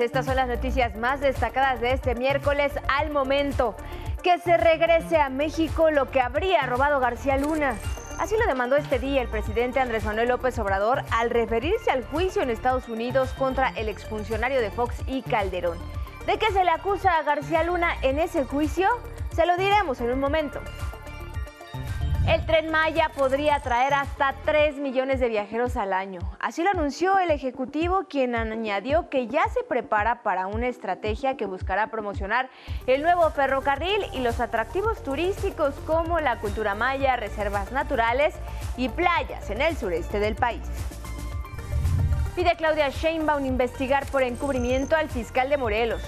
Estas son las noticias más destacadas de este miércoles al momento. Que se regrese a México lo que habría robado García Luna. Así lo demandó este día el presidente Andrés Manuel López Obrador al referirse al juicio en Estados Unidos contra el exfuncionario de Fox y Calderón. ¿De qué se le acusa a García Luna en ese juicio? Se lo diremos en un momento. El tren Maya podría atraer hasta 3 millones de viajeros al año. Así lo anunció el Ejecutivo, quien añadió que ya se prepara para una estrategia que buscará promocionar el nuevo ferrocarril y los atractivos turísticos como la cultura maya, reservas naturales y playas en el sureste del país. Pide Claudia Sheinbaum investigar por encubrimiento al fiscal de Morelos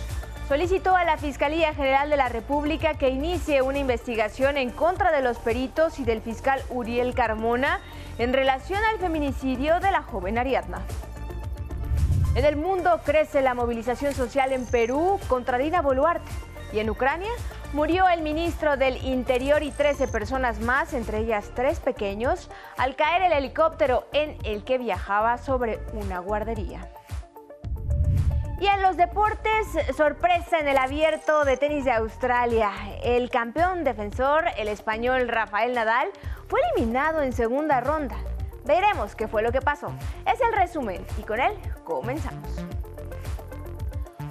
solicitó a la Fiscalía General de la República que inicie una investigación en contra de los peritos y del fiscal Uriel Carmona en relación al feminicidio de la joven Ariadna. En el mundo crece la movilización social en Perú contra Dina Boluarte y en Ucrania murió el ministro del Interior y 13 personas más, entre ellas tres pequeños, al caer el helicóptero en el que viajaba sobre una guardería. Y en los deportes, sorpresa en el abierto de tenis de Australia. El campeón defensor, el español Rafael Nadal, fue eliminado en segunda ronda. Veremos qué fue lo que pasó. Es el resumen y con él comenzamos.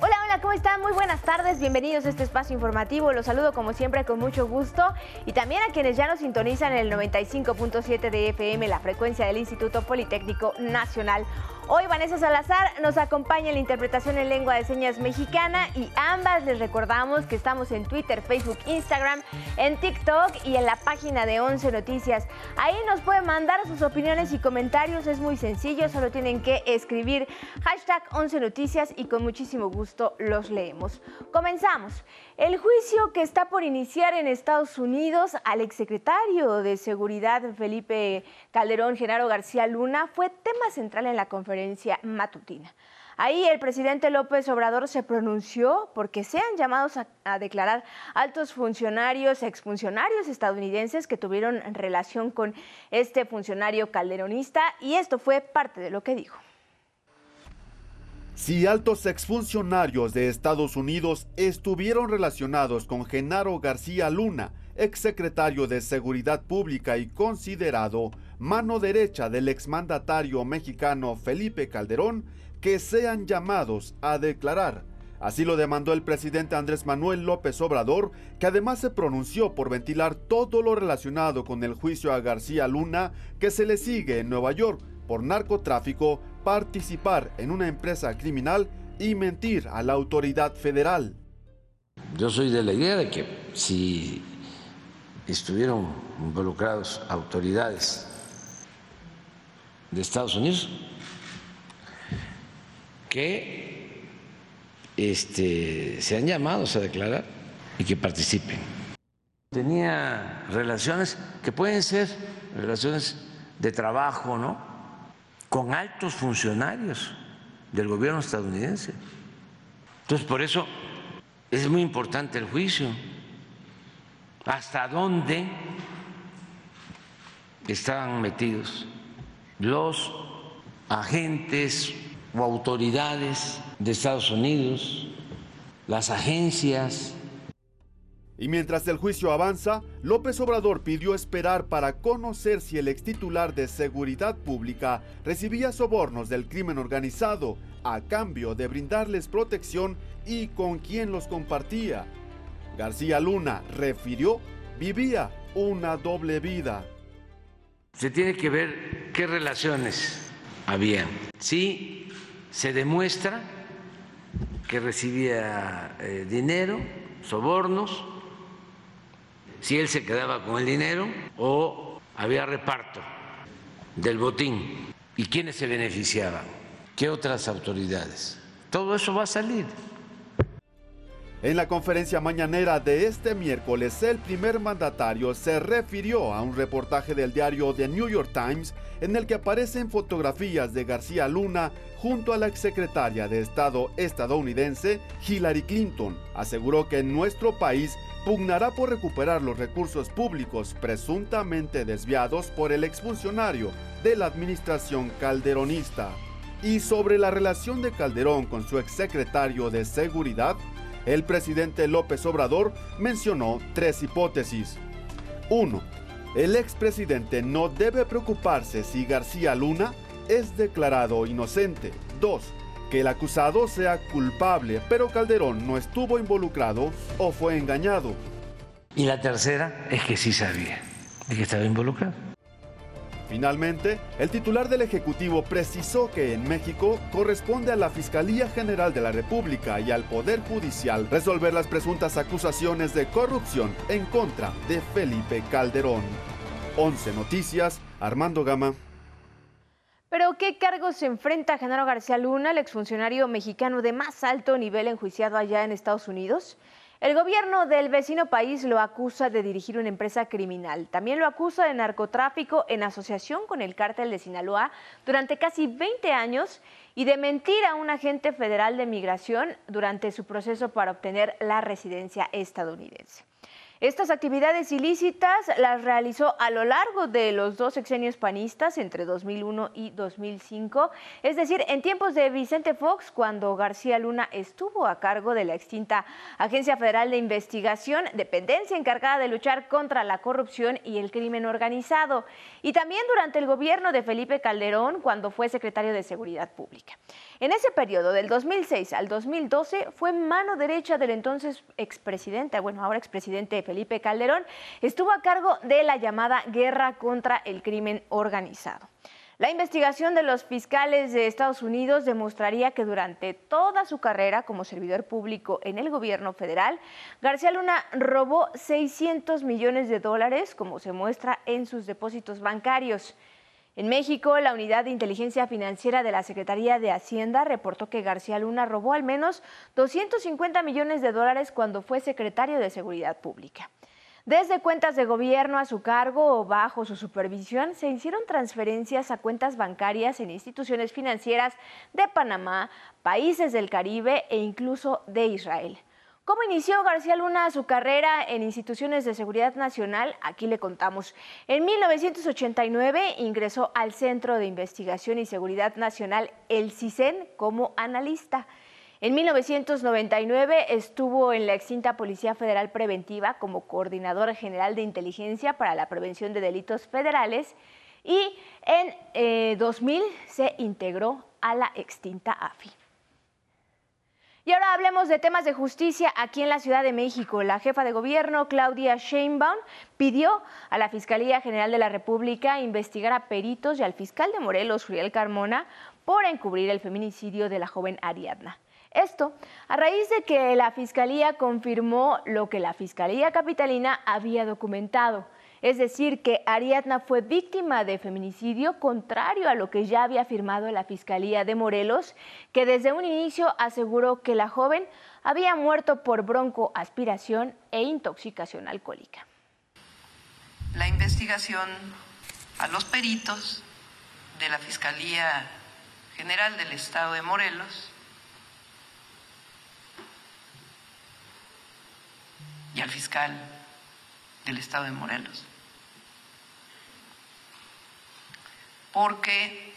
Hola, hola, ¿cómo están? Muy buenas tardes, bienvenidos a este espacio informativo. Los saludo como siempre con mucho gusto y también a quienes ya nos sintonizan en el 95.7 de FM, la frecuencia del Instituto Politécnico Nacional. Hoy Vanessa Salazar nos acompaña en la interpretación en lengua de señas mexicana y ambas les recordamos que estamos en Twitter, Facebook, Instagram, en TikTok y en la página de 11 Noticias. Ahí nos pueden mandar sus opiniones y comentarios, es muy sencillo, solo tienen que escribir hashtag 11 Noticias y con muchísimo gusto los leemos. Comenzamos. El juicio que está por iniciar en Estados Unidos al exsecretario de Seguridad Felipe Calderón, Genaro García Luna, fue tema central en la conferencia matutina. Ahí el presidente López Obrador se pronunció porque sean llamados a, a, declarar altos funcionarios, exfuncionarios estadounidenses que tuvieron relación con este funcionario calderonista y esto fue parte de lo que dijo. Si altos exfuncionarios de Estados Unidos estuvieron relacionados con Genaro García Luna, exsecretario de Seguridad Pública y considerado mano derecha del exmandatario mexicano Felipe Calderón, que sean llamados a declarar. Así lo demandó el presidente Andrés Manuel López Obrador, que además se pronunció por ventilar todo lo relacionado con el juicio a García Luna que se le sigue en Nueva York por narcotráfico, participar en una empresa criminal y mentir a la autoridad federal. Yo soy de la idea de que si estuvieron involucrados autoridades de Estados Unidos, que este, sean llamados a declarar y que participen. Tenía relaciones que pueden ser relaciones de trabajo, ¿no? Con altos funcionarios del gobierno estadounidense. Entonces, por eso es muy importante el juicio. ¿Hasta dónde estaban metidos los agentes o autoridades de Estados Unidos, las agencias y mientras el juicio avanza, López Obrador pidió esperar para conocer si el extitular de Seguridad Pública recibía sobornos del crimen organizado a cambio de brindarles protección y con quién los compartía. García Luna refirió vivía una doble vida. Se tiene que ver qué relaciones había. Si se demuestra que recibía eh, dinero, sobornos, si él se quedaba con el dinero o había reparto del botín y quiénes se beneficiaban, qué otras autoridades. Todo eso va a salir. En la conferencia mañanera de este miércoles, el primer mandatario se refirió a un reportaje del diario The New York Times en el que aparecen fotografías de García Luna junto a la exsecretaria de Estado estadounidense Hillary Clinton. Aseguró que nuestro país pugnará por recuperar los recursos públicos presuntamente desviados por el exfuncionario de la administración calderonista. Y sobre la relación de Calderón con su exsecretario de Seguridad, el presidente López Obrador mencionó tres hipótesis. 1. El expresidente no debe preocuparse si García Luna es declarado inocente. 2. Que el acusado sea culpable, pero Calderón no estuvo involucrado o fue engañado. Y la tercera es que sí sabía de que estaba involucrado. Finalmente, el titular del Ejecutivo precisó que en México corresponde a la Fiscalía General de la República y al Poder Judicial resolver las presuntas acusaciones de corrupción en contra de Felipe Calderón. 11 Noticias, Armando Gama. Pero ¿qué cargos se enfrenta Genaro García Luna, el exfuncionario mexicano de más alto nivel enjuiciado allá en Estados Unidos? El gobierno del vecino país lo acusa de dirigir una empresa criminal. También lo acusa de narcotráfico en asociación con el cártel de Sinaloa durante casi 20 años y de mentir a un agente federal de migración durante su proceso para obtener la residencia estadounidense. Estas actividades ilícitas las realizó a lo largo de los dos sexenios panistas entre 2001 y 2005, es decir, en tiempos de Vicente Fox, cuando García Luna estuvo a cargo de la extinta Agencia Federal de Investigación, dependencia encargada de luchar contra la corrupción y el crimen organizado, y también durante el gobierno de Felipe Calderón, cuando fue secretario de Seguridad Pública. En ese periodo, del 2006 al 2012, fue mano derecha del entonces expresidente, bueno, ahora expresidente Felipe Calderón, estuvo a cargo de la llamada guerra contra el crimen organizado. La investigación de los fiscales de Estados Unidos demostraría que durante toda su carrera como servidor público en el gobierno federal, García Luna robó 600 millones de dólares, como se muestra en sus depósitos bancarios. En México, la Unidad de Inteligencia Financiera de la Secretaría de Hacienda reportó que García Luna robó al menos 250 millones de dólares cuando fue secretario de Seguridad Pública. Desde cuentas de gobierno a su cargo o bajo su supervisión, se hicieron transferencias a cuentas bancarias en instituciones financieras de Panamá, países del Caribe e incluso de Israel. ¿Cómo inició García Luna su carrera en instituciones de seguridad nacional? Aquí le contamos. En 1989 ingresó al Centro de Investigación y Seguridad Nacional, el CISEN, como analista. En 1999 estuvo en la extinta Policía Federal Preventiva como coordinador general de inteligencia para la prevención de delitos federales y en 2000 eh, se integró a la extinta AFI. Y ahora hablemos de temas de justicia aquí en la Ciudad de México. La jefa de gobierno, Claudia Sheinbaum, pidió a la Fiscalía General de la República investigar a peritos y al fiscal de Morelos, Uriel Carmona, por encubrir el feminicidio de la joven Ariadna. Esto a raíz de que la Fiscalía confirmó lo que la Fiscalía Capitalina había documentado es decir, que Ariadna fue víctima de feminicidio contrario a lo que ya había afirmado la Fiscalía de Morelos, que desde un inicio aseguró que la joven había muerto por broncoaspiración e intoxicación alcohólica. La investigación a los peritos de la Fiscalía General del Estado de Morelos y al fiscal del Estado de Morelos porque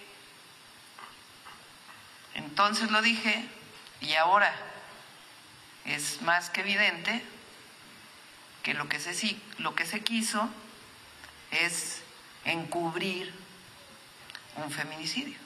entonces lo dije y ahora es más que evidente que lo que se, lo que se quiso es encubrir un feminicidio.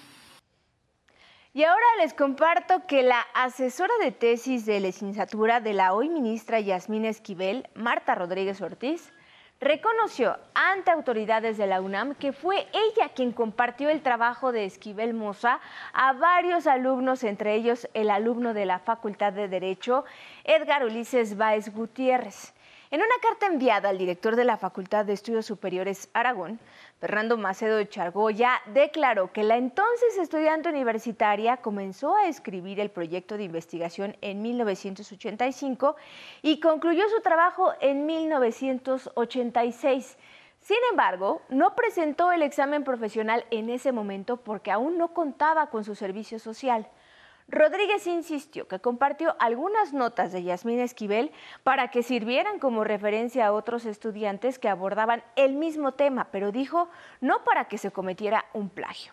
Y ahora les comparto que la asesora de tesis de licenciatura de la hoy ministra Yasmín Esquivel, Marta Rodríguez Ortiz, reconoció ante autoridades de la UNAM que fue ella quien compartió el trabajo de Esquivel Moza a varios alumnos, entre ellos el alumno de la Facultad de Derecho, Edgar Ulises Báez Gutiérrez. En una carta enviada al director de la Facultad de Estudios Superiores Aragón, Fernando Macedo Chargoya declaró que la entonces estudiante universitaria comenzó a escribir el proyecto de investigación en 1985 y concluyó su trabajo en 1986. Sin embargo, no presentó el examen profesional en ese momento porque aún no contaba con su servicio social. Rodríguez insistió que compartió algunas notas de Yasmín Esquivel para que sirvieran como referencia a otros estudiantes que abordaban el mismo tema, pero dijo no para que se cometiera un plagio.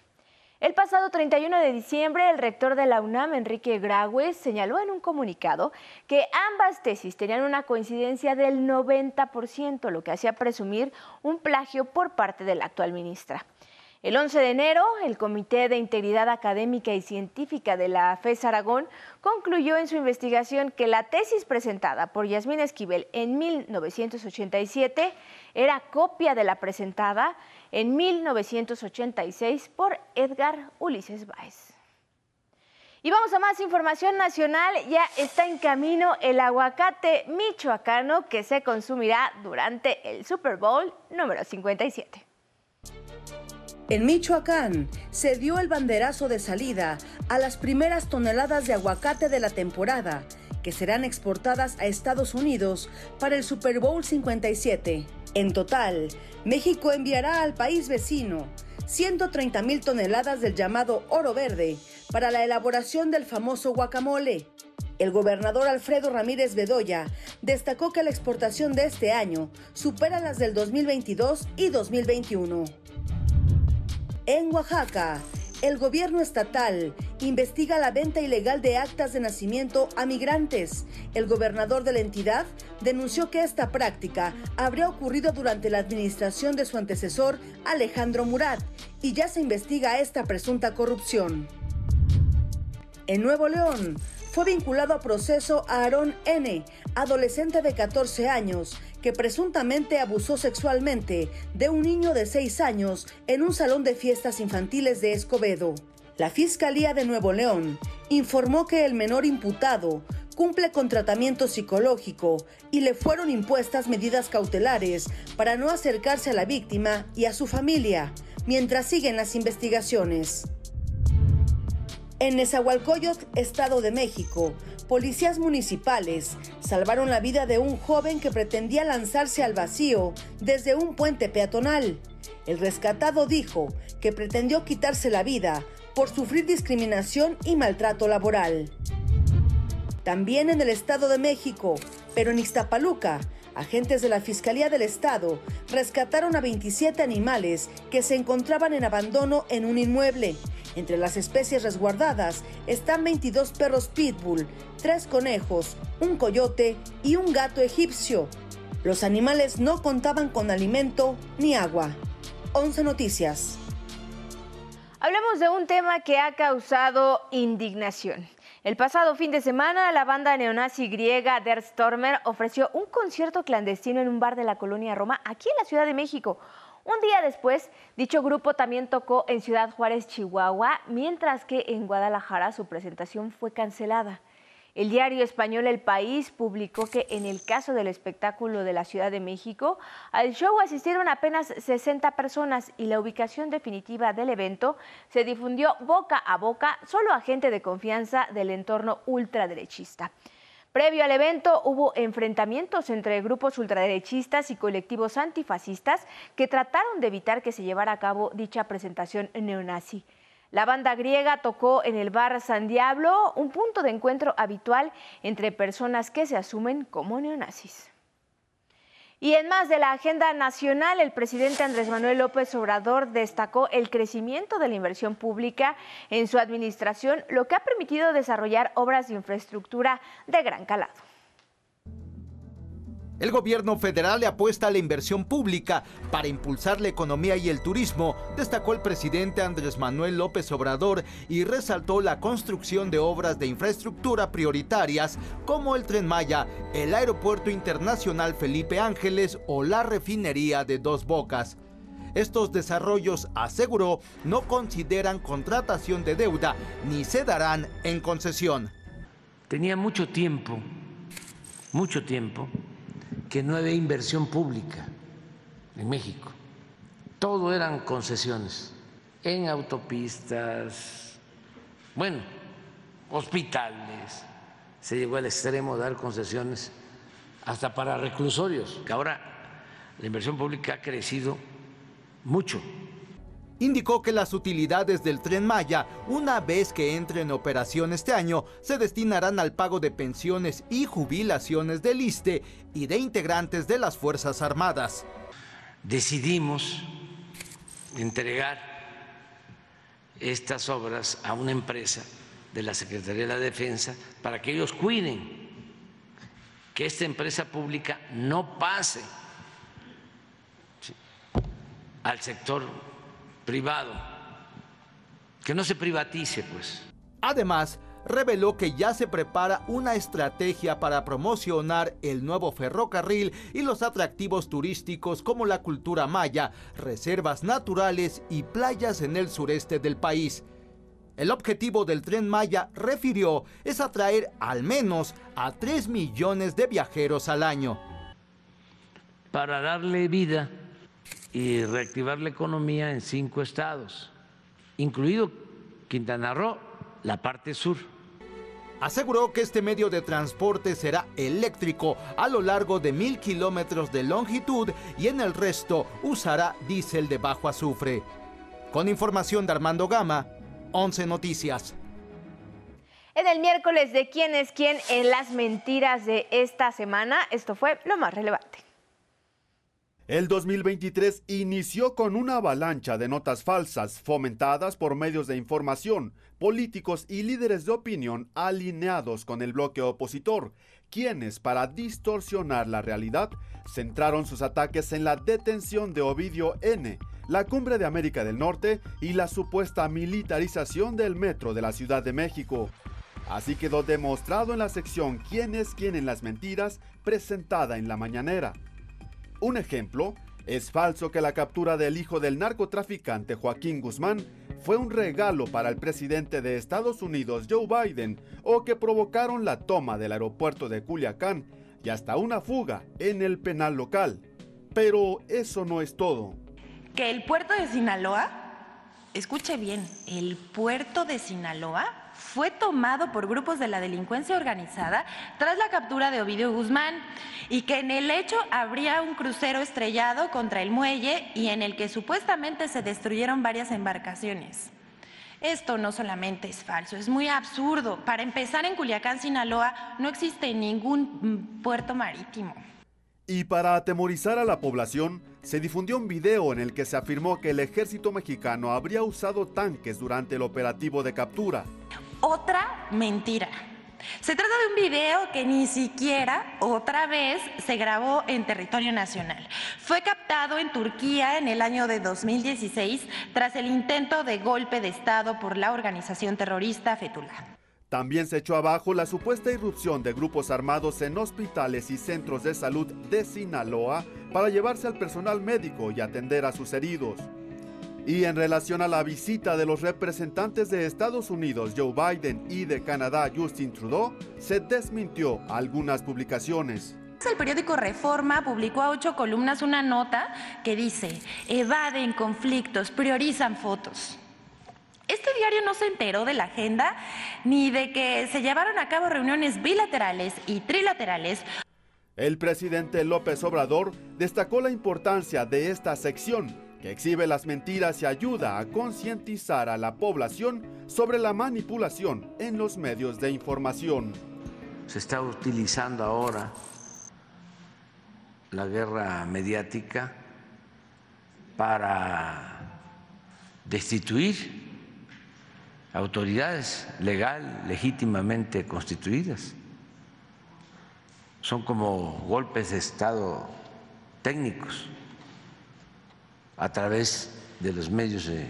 El pasado 31 de diciembre, el rector de la UNAM, Enrique Graue, señaló en un comunicado que ambas tesis tenían una coincidencia del 90%, lo que hacía presumir un plagio por parte de la actual ministra. El 11 de enero, el Comité de Integridad Académica y Científica de la FES Aragón concluyó en su investigación que la tesis presentada por Yasmín Esquivel en 1987 era copia de la presentada en 1986 por Edgar Ulises Báez. Y vamos a más información nacional. Ya está en camino el aguacate michoacano que se consumirá durante el Super Bowl número 57. En Michoacán se dio el banderazo de salida a las primeras toneladas de aguacate de la temporada, que serán exportadas a Estados Unidos para el Super Bowl 57. En total, México enviará al país vecino 130 mil toneladas del llamado oro verde para la elaboración del famoso guacamole. El gobernador Alfredo Ramírez Bedoya destacó que la exportación de este año supera las del 2022 y 2021. En Oaxaca, el gobierno estatal investiga la venta ilegal de actas de nacimiento a migrantes. El gobernador de la entidad denunció que esta práctica habría ocurrido durante la administración de su antecesor Alejandro Murat y ya se investiga esta presunta corrupción. En Nuevo León, fue vinculado a proceso a Aarón N., adolescente de 14 años, que presuntamente abusó sexualmente de un niño de 6 años en un salón de fiestas infantiles de Escobedo. La Fiscalía de Nuevo León informó que el menor imputado cumple con tratamiento psicológico y le fueron impuestas medidas cautelares para no acercarse a la víctima y a su familia mientras siguen las investigaciones. En Nezahualcóyotl, Estado de México, policías municipales salvaron la vida de un joven que pretendía lanzarse al vacío desde un puente peatonal. El rescatado dijo que pretendió quitarse la vida por sufrir discriminación y maltrato laboral. También en el Estado de México, pero en Ixtapaluca, agentes de la Fiscalía del Estado rescataron a 27 animales que se encontraban en abandono en un inmueble. Entre las especies resguardadas están 22 perros pitbull, 3 conejos, un coyote y un gato egipcio. Los animales no contaban con alimento ni agua. 11 Noticias. Hablemos de un tema que ha causado indignación. El pasado fin de semana, la banda neonazi griega Der Stormer ofreció un concierto clandestino en un bar de la colonia Roma, aquí en la Ciudad de México. Un día después, dicho grupo también tocó en Ciudad Juárez, Chihuahua, mientras que en Guadalajara su presentación fue cancelada. El diario español El País publicó que en el caso del espectáculo de la Ciudad de México, al show asistieron apenas 60 personas y la ubicación definitiva del evento se difundió boca a boca solo a gente de confianza del entorno ultraderechista. Previo al evento hubo enfrentamientos entre grupos ultraderechistas y colectivos antifascistas que trataron de evitar que se llevara a cabo dicha presentación neonazi. La banda griega tocó en el bar San Diablo, un punto de encuentro habitual entre personas que se asumen como neonazis. Y en más de la agenda nacional, el presidente Andrés Manuel López Obrador destacó el crecimiento de la inversión pública en su administración, lo que ha permitido desarrollar obras de infraestructura de gran calado. El gobierno federal le apuesta a la inversión pública para impulsar la economía y el turismo, destacó el presidente Andrés Manuel López Obrador y resaltó la construcción de obras de infraestructura prioritarias como el tren Maya, el Aeropuerto Internacional Felipe Ángeles o la refinería de Dos Bocas. Estos desarrollos, aseguró, no consideran contratación de deuda ni se darán en concesión. Tenía mucho tiempo, mucho tiempo que no había inversión pública en México. Todo eran concesiones en autopistas, bueno, hospitales. Se llegó al extremo de dar concesiones hasta para reclusorios, que ahora la inversión pública ha crecido mucho indicó que las utilidades del tren Maya, una vez que entre en operación este año, se destinarán al pago de pensiones y jubilaciones del ISTE y de integrantes de las Fuerzas Armadas. Decidimos entregar estas obras a una empresa de la Secretaría de la Defensa para que ellos cuiden que esta empresa pública no pase al sector privado, que no se privatice, pues. Además, reveló que ya se prepara una estrategia para promocionar el nuevo ferrocarril y los atractivos turísticos como la cultura maya, reservas naturales y playas en el sureste del país. El objetivo del tren Maya, refirió, es atraer al menos a 3 millones de viajeros al año. Para darle vida y reactivar la economía en cinco estados, incluido Quintana Roo, la parte sur. Aseguró que este medio de transporte será eléctrico a lo largo de mil kilómetros de longitud y en el resto usará diésel de bajo azufre. Con información de Armando Gama, 11 Noticias. En el miércoles de quién es quién en las mentiras de esta semana, esto fue lo más relevante. El 2023 inició con una avalancha de notas falsas fomentadas por medios de información, políticos y líderes de opinión alineados con el bloque opositor, quienes, para distorsionar la realidad, centraron sus ataques en la detención de Ovidio N., la cumbre de América del Norte y la supuesta militarización del metro de la Ciudad de México. Así quedó demostrado en la sección ¿Quién es quién en las mentiras? presentada en la mañanera. Un ejemplo, es falso que la captura del hijo del narcotraficante Joaquín Guzmán fue un regalo para el presidente de Estados Unidos Joe Biden o que provocaron la toma del aeropuerto de Culiacán y hasta una fuga en el penal local. Pero eso no es todo. Que el puerto de Sinaloa, escuche bien, el puerto de Sinaloa fue tomado por grupos de la delincuencia organizada tras la captura de Ovidio Guzmán y que en el hecho habría un crucero estrellado contra el muelle y en el que supuestamente se destruyeron varias embarcaciones. Esto no solamente es falso, es muy absurdo. Para empezar, en Culiacán, Sinaloa, no existe ningún puerto marítimo. Y para atemorizar a la población, se difundió un video en el que se afirmó que el ejército mexicano habría usado tanques durante el operativo de captura otra mentira. Se trata de un video que ni siquiera otra vez se grabó en territorio nacional. Fue captado en Turquía en el año de 2016 tras el intento de golpe de Estado por la organización terrorista Fetullah. También se echó abajo la supuesta irrupción de grupos armados en hospitales y centros de salud de Sinaloa para llevarse al personal médico y atender a sus heridos. Y en relación a la visita de los representantes de Estados Unidos, Joe Biden, y de Canadá, Justin Trudeau, se desmintió algunas publicaciones. El periódico Reforma publicó a ocho columnas una nota que dice, evaden conflictos, priorizan fotos. Este diario no se enteró de la agenda ni de que se llevaron a cabo reuniones bilaterales y trilaterales. El presidente López Obrador destacó la importancia de esta sección que exhibe las mentiras y ayuda a concientizar a la población sobre la manipulación en los medios de información. Se está utilizando ahora la guerra mediática para destituir autoridades legal, legítimamente constituidas. Son como golpes de Estado técnicos a través de los medios de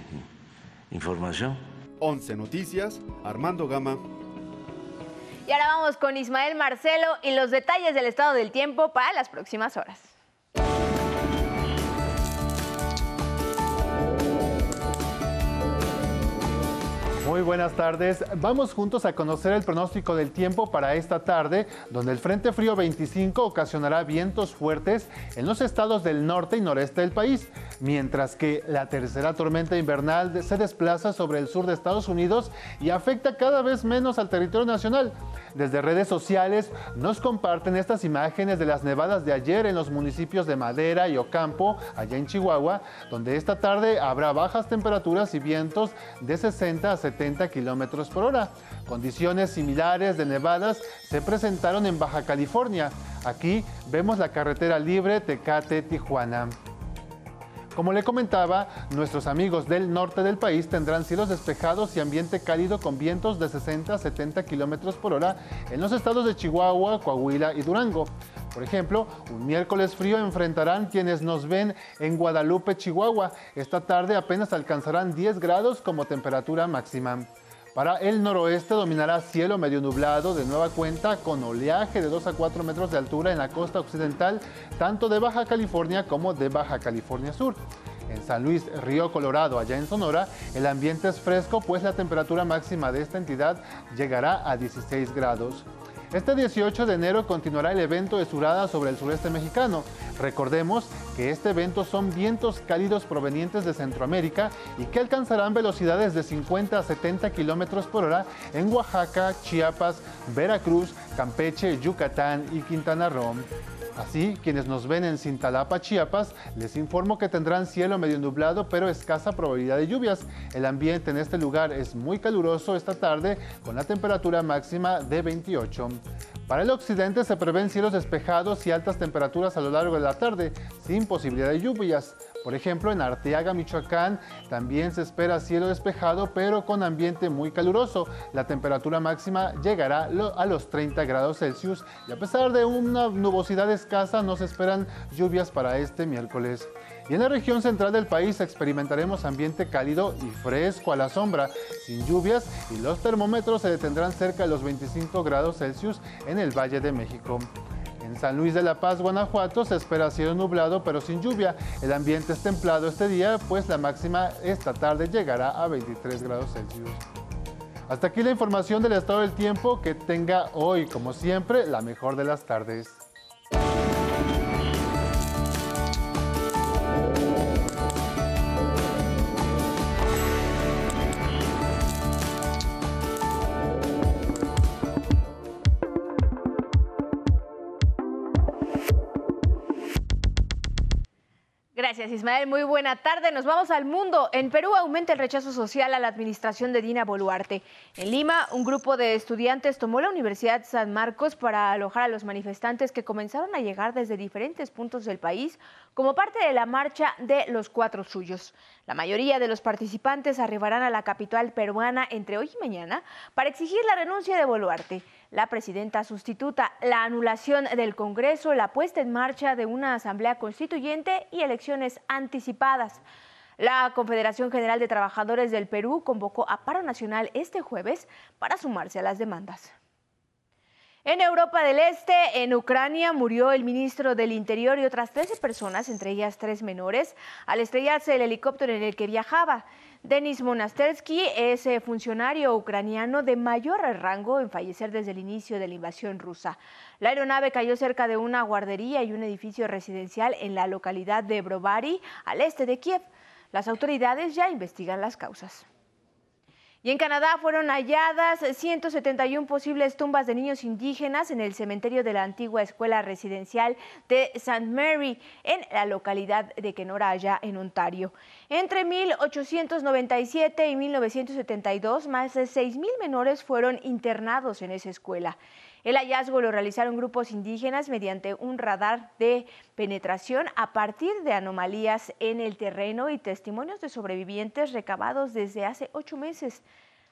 información. 11 Noticias, Armando Gama. Y ahora vamos con Ismael Marcelo y los detalles del estado del tiempo para las próximas horas. Muy buenas tardes. Vamos juntos a conocer el pronóstico del tiempo para esta tarde, donde el Frente Frío 25 ocasionará vientos fuertes en los estados del norte y noreste del país, mientras que la tercera tormenta invernal se desplaza sobre el sur de Estados Unidos y afecta cada vez menos al territorio nacional. Desde redes sociales nos comparten estas imágenes de las nevadas de ayer en los municipios de Madera y Ocampo, allá en Chihuahua, donde esta tarde habrá bajas temperaturas y vientos de 60 a 70 kilómetros por hora. Condiciones similares de nevadas se presentaron en Baja California. Aquí vemos la carretera libre Tecate-Tijuana. Como le comentaba, nuestros amigos del norte del país tendrán cielos despejados y ambiente cálido con vientos de 60 a 70 kilómetros por hora en los estados de Chihuahua, Coahuila y Durango. Por ejemplo, un miércoles frío enfrentarán quienes nos ven en Guadalupe, Chihuahua. Esta tarde apenas alcanzarán 10 grados como temperatura máxima. Para el noroeste dominará cielo medio nublado de nueva cuenta con oleaje de 2 a 4 metros de altura en la costa occidental, tanto de Baja California como de Baja California Sur. En San Luis, Río Colorado, allá en Sonora, el ambiente es fresco, pues la temperatura máxima de esta entidad llegará a 16 grados. Este 18 de enero continuará el evento de Surada sobre el sureste mexicano. Recordemos que este evento son vientos cálidos provenientes de Centroamérica y que alcanzarán velocidades de 50 a 70 kilómetros por hora en Oaxaca, Chiapas, Veracruz, Campeche, Yucatán y Quintana Roo. Así, quienes nos ven en Cintalapa, Chiapas, les informo que tendrán cielo medio nublado, pero escasa probabilidad de lluvias. El ambiente en este lugar es muy caluroso esta tarde, con la temperatura máxima de 28. Para el occidente se prevén cielos despejados y altas temperaturas a lo largo de la tarde, sin posibilidad de lluvias. Por ejemplo, en Arteaga, Michoacán, también se espera cielo despejado, pero con ambiente muy caluroso. La temperatura máxima llegará a los 30 grados Celsius y a pesar de una nubosidad escasa, no se esperan lluvias para este miércoles. Y en la región central del país experimentaremos ambiente cálido y fresco a la sombra, sin lluvias y los termómetros se detendrán cerca de los 25 grados Celsius en el Valle de México. En San Luis de la Paz, Guanajuato, se espera cielo nublado pero sin lluvia. El ambiente es templado este día, pues la máxima esta tarde llegará a 23 grados Celsius. Hasta aquí la información del estado del tiempo. Que tenga hoy, como siempre, la mejor de las tardes. Gracias, Ismael. Muy buena tarde. Nos vamos al mundo. En Perú aumenta el rechazo social a la administración de Dina Boluarte. En Lima, un grupo de estudiantes tomó la Universidad San Marcos para alojar a los manifestantes que comenzaron a llegar desde diferentes puntos del país como parte de la marcha de los cuatro suyos. La mayoría de los participantes arribarán a la capital peruana entre hoy y mañana para exigir la renuncia de Boluarte la presidenta sustituta, la anulación del Congreso, la puesta en marcha de una asamblea constituyente y elecciones anticipadas. La Confederación General de Trabajadores del Perú convocó a paro nacional este jueves para sumarse a las demandas. En Europa del Este, en Ucrania, murió el ministro del Interior y otras 13 personas, entre ellas tres menores, al estrellarse el helicóptero en el que viajaba. Denis Monastersky es eh, funcionario ucraniano de mayor rango en fallecer desde el inicio de la invasión rusa. La aeronave cayó cerca de una guardería y un edificio residencial en la localidad de Brovary, al este de Kiev. Las autoridades ya investigan las causas. Y en Canadá fueron halladas 171 posibles tumbas de niños indígenas en el cementerio de la antigua escuela residencial de St. Mary en la localidad de Kenora, allá en Ontario. Entre 1897 y 1972, más de 6.000 menores fueron internados en esa escuela. El hallazgo lo realizaron grupos indígenas mediante un radar de penetración a partir de anomalías en el terreno y testimonios de sobrevivientes recabados desde hace ocho meses.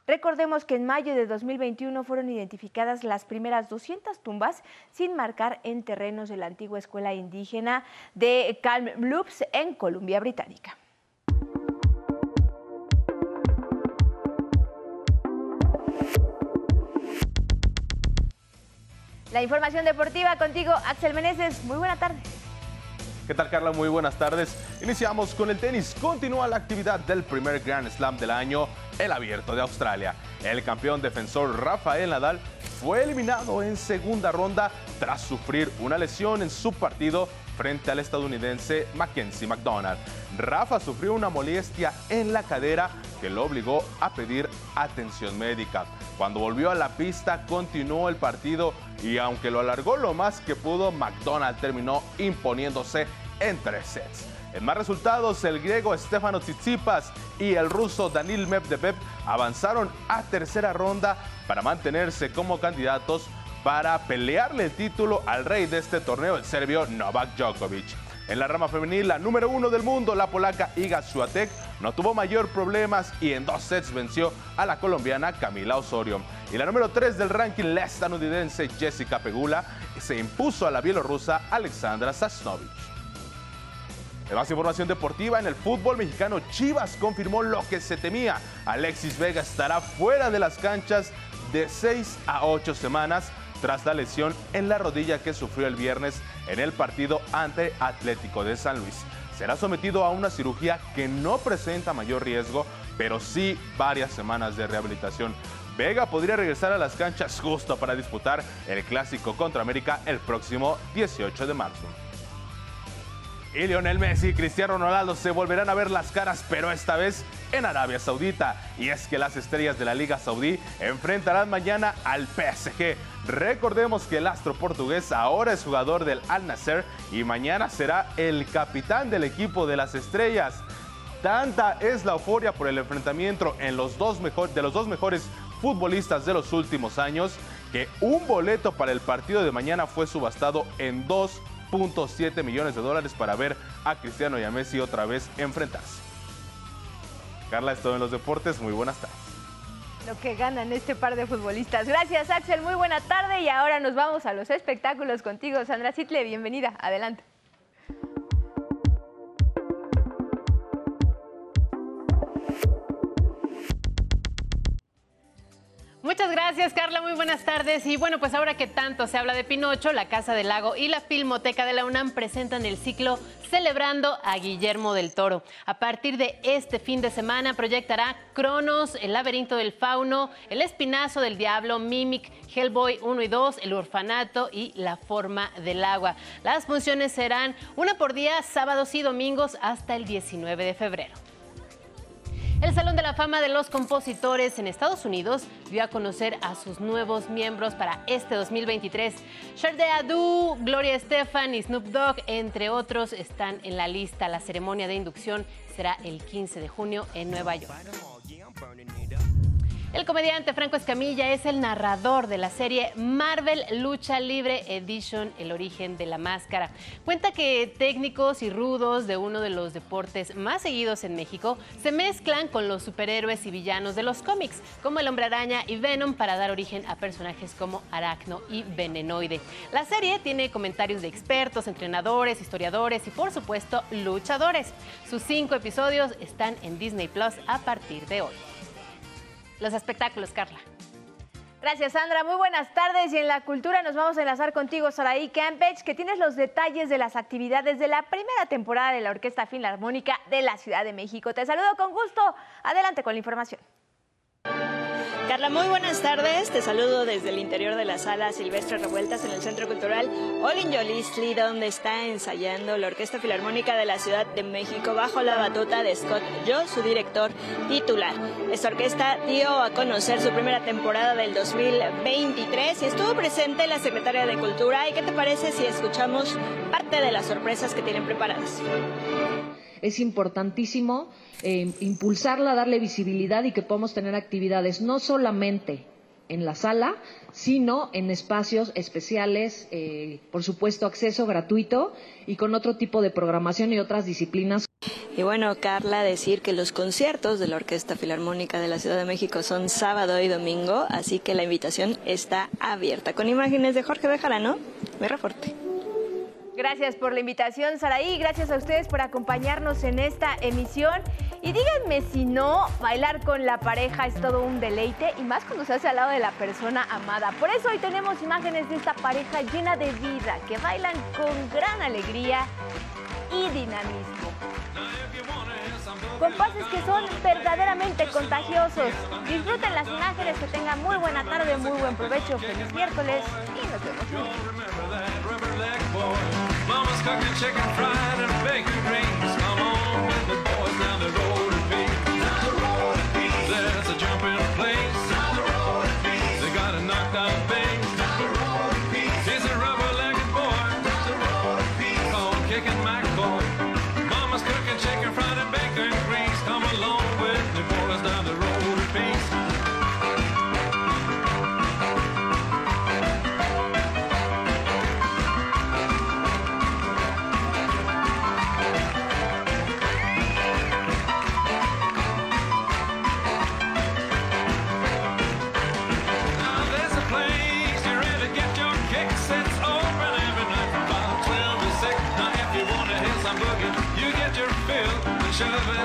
Recordemos que en mayo de 2021 fueron identificadas las primeras 200 tumbas sin marcar en terrenos de la antigua escuela indígena de Kamloops en Columbia Británica. La información deportiva contigo, Axel Meneses. Muy buena tarde. ¿Qué tal Carla? Muy buenas tardes. Iniciamos con el tenis. Continúa la actividad del primer Grand Slam del año, el Abierto de Australia. El campeón defensor Rafael Nadal fue eliminado en segunda ronda tras sufrir una lesión en su partido frente al estadounidense Mackenzie McDonald. Rafa sufrió una molestia en la cadera que lo obligó a pedir atención médica. Cuando volvió a la pista continuó el partido y aunque lo alargó lo más que pudo, McDonald terminó imponiéndose en tres sets. En más resultados, el griego Stefano Tsitsipas y el ruso Danil Medvedev avanzaron a tercera ronda para mantenerse como candidatos para pelearle el título al rey de este torneo, el serbio Novak Djokovic. En la rama femenil, la número uno del mundo, la polaca Iga Swiatek, no tuvo mayor problemas y en dos sets venció a la colombiana Camila Osorio. Y la número tres del ranking, la estadounidense Jessica Pegula, se impuso a la bielorrusa Alexandra Sasnovich. En más información deportiva, en el fútbol mexicano, Chivas confirmó lo que se temía. Alexis Vega estará fuera de las canchas de 6 a 8 semanas tras la lesión en la rodilla que sufrió el viernes en el partido ante Atlético de San Luis. Será sometido a una cirugía que no presenta mayor riesgo, pero sí varias semanas de rehabilitación. Vega podría regresar a las canchas justo para disputar el clásico contra América el próximo 18 de marzo. Y Lionel Messi y Cristiano Ronaldo se volverán a ver las caras, pero esta vez en Arabia Saudita. Y es que las estrellas de la Liga Saudí enfrentarán mañana al PSG. Recordemos que el astro portugués ahora es jugador del Al Nasser y mañana será el capitán del equipo de las estrellas. Tanta es la euforia por el enfrentamiento en los dos de los dos mejores futbolistas de los últimos años que un boleto para el partido de mañana fue subastado en dos 7 millones de dólares para ver a Cristiano y a Messi otra vez enfrentarse. Carla, es en los deportes. Muy buenas tardes. Lo que ganan este par de futbolistas. Gracias, Axel. Muy buena tarde. Y ahora nos vamos a los espectáculos contigo, Sandra Sitle. Bienvenida. Adelante. Muchas gracias, Carla. Muy buenas tardes. Y bueno, pues ahora que tanto se habla de Pinocho, la Casa del Lago y la Filmoteca de la UNAM presentan el ciclo Celebrando a Guillermo del Toro. A partir de este fin de semana proyectará Cronos, El laberinto del fauno, El espinazo del diablo, Mimic, Hellboy 1 y 2, El orfanato y La forma del agua. Las funciones serán una por día, sábados y domingos hasta el 19 de febrero. El Salón de la Fama de los Compositores en Estados Unidos dio a conocer a sus nuevos miembros para este 2023. Sade Adu, Gloria Estefan y Snoop Dogg, entre otros, están en la lista. La ceremonia de inducción será el 15 de junio en Nueva York. El comediante Franco Escamilla es el narrador de la serie Marvel Lucha Libre Edition, El origen de la máscara. Cuenta que técnicos y rudos de uno de los deportes más seguidos en México se mezclan con los superhéroes y villanos de los cómics, como el Hombre Araña y Venom, para dar origen a personajes como Aracno y Venenoide. La serie tiene comentarios de expertos, entrenadores, historiadores y por supuesto luchadores. Sus cinco episodios están en Disney Plus a partir de hoy los espectáculos, Carla. Gracias, Sandra. Muy buenas tardes. Y en la cultura nos vamos a enlazar contigo, Saraí Campech, que tienes los detalles de las actividades de la primera temporada de la Orquesta Filarmónica de la Ciudad de México. Te saludo con gusto. Adelante con la información. Carla, muy buenas tardes. Te saludo desde el interior de la sala Silvestre Revueltas en el Centro Cultural Olin Yolisli, donde está ensayando la Orquesta Filarmónica de la Ciudad de México bajo la batuta de Scott Yo, su director titular. Esta orquesta dio a conocer su primera temporada del 2023 y estuvo presente la secretaria de Cultura. ¿Y qué te parece si escuchamos parte de las sorpresas que tienen preparadas? Es importantísimo eh, impulsarla, darle visibilidad y que podamos tener actividades no solamente en la sala, sino en espacios especiales, eh, por supuesto, acceso gratuito y con otro tipo de programación y otras disciplinas. Y bueno, Carla, decir que los conciertos de la Orquesta Filarmónica de la Ciudad de México son sábado y domingo, así que la invitación está abierta. Con imágenes de Jorge Bejarano, me reporte. Gracias por la invitación, Saraí. Gracias a ustedes por acompañarnos en esta emisión. Y díganme si no, bailar con la pareja es todo un deleite y más cuando se hace al lado de la persona amada. Por eso hoy tenemos imágenes de esta pareja llena de vida, que bailan con gran alegría y dinamismo. Compases que son verdaderamente contagiosos. Disfruten las imágenes, que tengan muy buena tarde, muy buen provecho, feliz miércoles You all remember that rubber leg boy. Mama's cooking chicken fried and bacon grease. treasure.